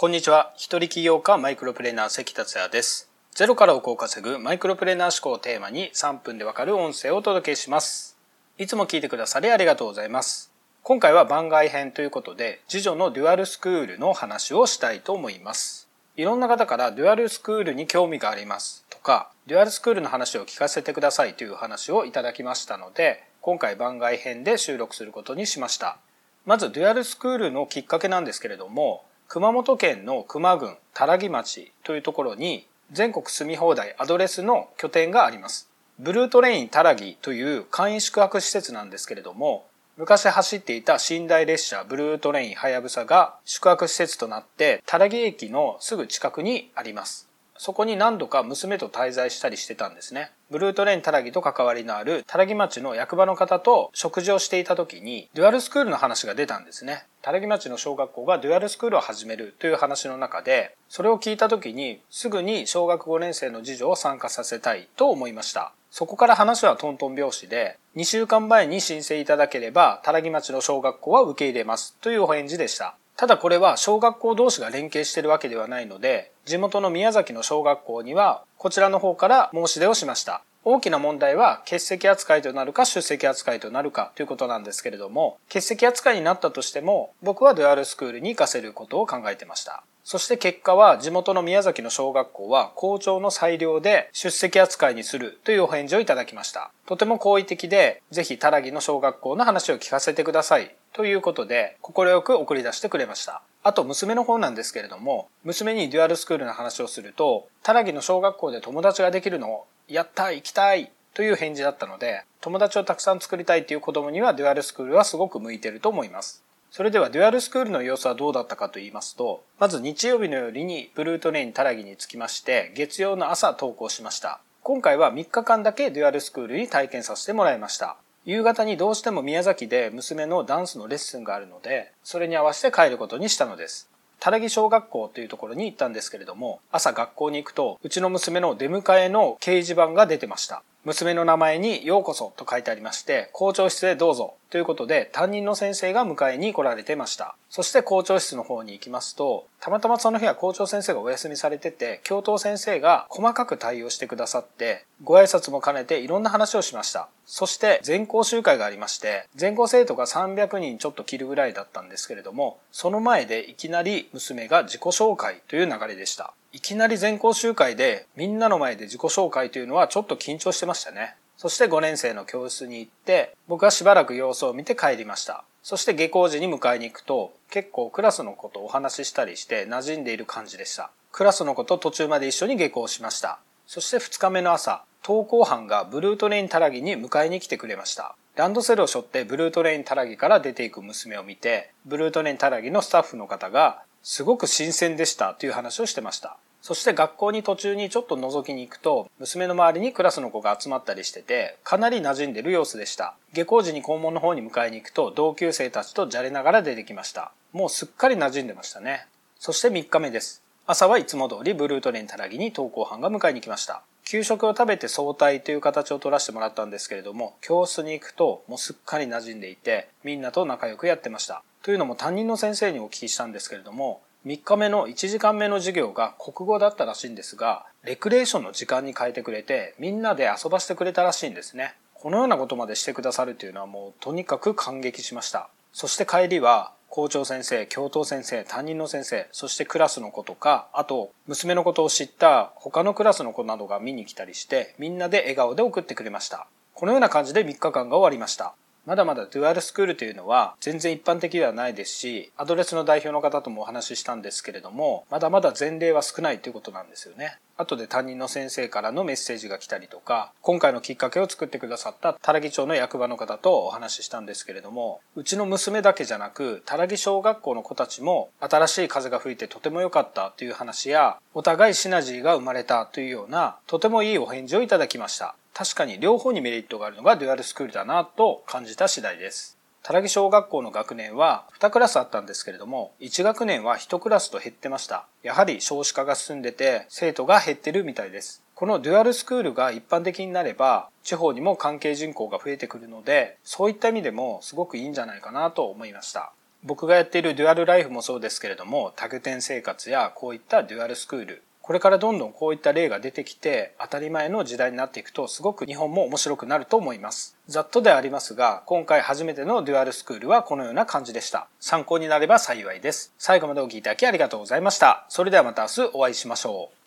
こんにちは。一人起業家マイクロプレーナー関達也です。ゼロから億を稼ぐマイクロプレーナー思考をテーマに3分でわかる音声をお届けします。いつも聞いてくださりありがとうございます。今回は番外編ということで、次女のデュアルスクールの話をしたいと思います。いろんな方からデュアルスクールに興味がありますとか、デュアルスクールの話を聞かせてくださいという話をいただきましたので、今回番外編で収録することにしました。まずデュアルスクールのきっかけなんですけれども、熊本県の球磨郡多良木町というところに全国住み放題 ADDress の拠点があります。ブルートレイン多良木という簡易宿泊施設なんですけれども、昔走っていた寝台列車ブルートレインはやぶさが宿泊施設となって多良木駅のすぐ近くにあります。そこに何度か娘と滞在したりしてたんですね。ブルートレインタラギと関わりのあるタラギ町の役場の方と食事をしていた時にデュアルスクールの話が出たんですね。タラギ町の小学校がデュアルスクールを始めるという話の中で、それを聞いた時にすぐに小学5年生の次女を参加させたいと思いました。そこから話はトントン拍子で、2週間前に申請いただければ、タラギ町の小学校は受け入れますというお返事でした。ただこれは小学校同士が連携してるわけではないので、地元の宮崎の小学校にはこちらの方から申し出をしました。大きな問題は欠席扱いとなるか出席扱いとなるかということなんですけれども、欠席扱いになったとしても、僕はデュアルスクールに行かせることを考えてました。そして結果は地元の宮崎の小学校は校長の裁量で出席扱いにするというお返事をいただきました。とても好意的で、ぜひタラギの小学校の話を聞かせてくださいということで、快く送り出してくれました。あと娘の方なんですけれども、娘にデュアルスクールの話をすると、タラギの小学校で友達ができるのを、やった行きたいという返事だったので、友達をたくさん作りたいという子供にはデュアルスクールはすごく向いていると思います。それではデュアルスクールの様子はどうだったかと言いますと、まず日曜日の夜にブルートレインタラギに着きまして、月曜の朝登校しました。今回は3日間だけデュアルスクールに体験させてもらいました。夕方にどうしても宮崎で娘のダンスのレッスンがあるので、それに合わせて帰ることにしたのです。タラギ小学校というところに行ったんですけれども、朝学校に行くと、うちの娘の出迎えの掲示板が出てました。娘の名前にようこそと書いてありまして、校長室へどうぞということで担任の先生が迎えに来られてました。そして校長室の方に行きますと、たまたまその日は校長先生がお休みされてて、教頭先生が細かく対応してくださって、ご挨拶も兼ねていろんな話をしました。そして全校集会がありまして、全校生徒が300人ちょっと切るぐらいだったんですけれども、その前でいきなり娘が自己紹介という流れでした。いきなり全校集会でみんなの前で自己紹介というのはちょっと緊張してましたね。そして5年生の教室に行って、僕はしばらく様子を見て帰りました。そして下校時に迎えに行くと、結構クラスの子とお話ししたりして馴染んでいる感じでした。クラスの子と途中まで一緒に下校しました。そして2日目の朝、登校班がブルートレインタラギに迎えに来てくれました。ランドセルを背負ってブルートレインタラギから出ていく娘を見て、ブルートレインタラギのスタッフの方が、すごく新鮮でしたという話をしてました。そして学校に途中にちょっと覗きに行くと、娘の周りにクラスの子が集まったりしてて、かなり馴染んでる様子でした。下校時に校門の方に迎えに行くと、同級生たちとじゃれながら出てきました。もうすっかり馴染んでましたね。そして3日目です。朝はいつも通りブルートレインたらぎに登校班が迎えに来ました。給食を食べて早退という形を取らせてもらったんですけれども、教室に行くともうすっかり馴染んでいて、みんなと仲良くやってました。というのも担任の先生にお聞きしたんですけれども、3日目の1時間目の授業が国語だったらしいんですが、レクレーションの時間に変えてくれて、みんなで遊ばせてくれたらしいんですね。このようなことまでしてくださるというのはもうとにかく感激しました。そして帰りは、校長先生、教頭先生、担任の先生、そしてクラスの子とか、あと、娘のことを知った他のクラスの子などが見に来たりして、みんなで笑顔で送ってくれました。このような感じで3日間が終わりました。まだまだデュアルスクールというのは全然一般的ではないですし、アドレスの代表の方ともお話ししたんですけれども、まだまだ前例は少ないということなんですよね。後で担任の先生からのメッセージが来たりとか、今回のきっかけを作ってくださったタラギ町の役場の方とお話ししたんですけれども、うちの娘だけじゃなく、タラギ小学校の子たちも新しい風が吹いてとても良かったという話や、お互いシナジーが生まれたというような、とてもいいお返事をいただきました。確かに両方にメリットがあるのがデュアルスクールだなと感じた次第です。たらぎ小学校の学年は2クラスあったんですけれども、1学年は1クラスと減ってました。やはり少子化が進んでて、生徒が減ってるみたいです。このデュアルスクールが一般的になれば、地方にも関係人口が増えてくるので、そういった意味でもすごくいいんじゃないかなと思いました。僕がやっているデュアルライフもそうですけれども、多拠点生活やこういったデュアルスクール、これからどんどんこういった例が出てきて当たり前の時代になっていくとすごく日本も面白くなると思います。ざっとでありますが、今回初めてのデュアルスクールはこのような感じでした。参考になれば幸いです。最後までお聴きいただきありがとうございました。それではまた明日お会いしましょう。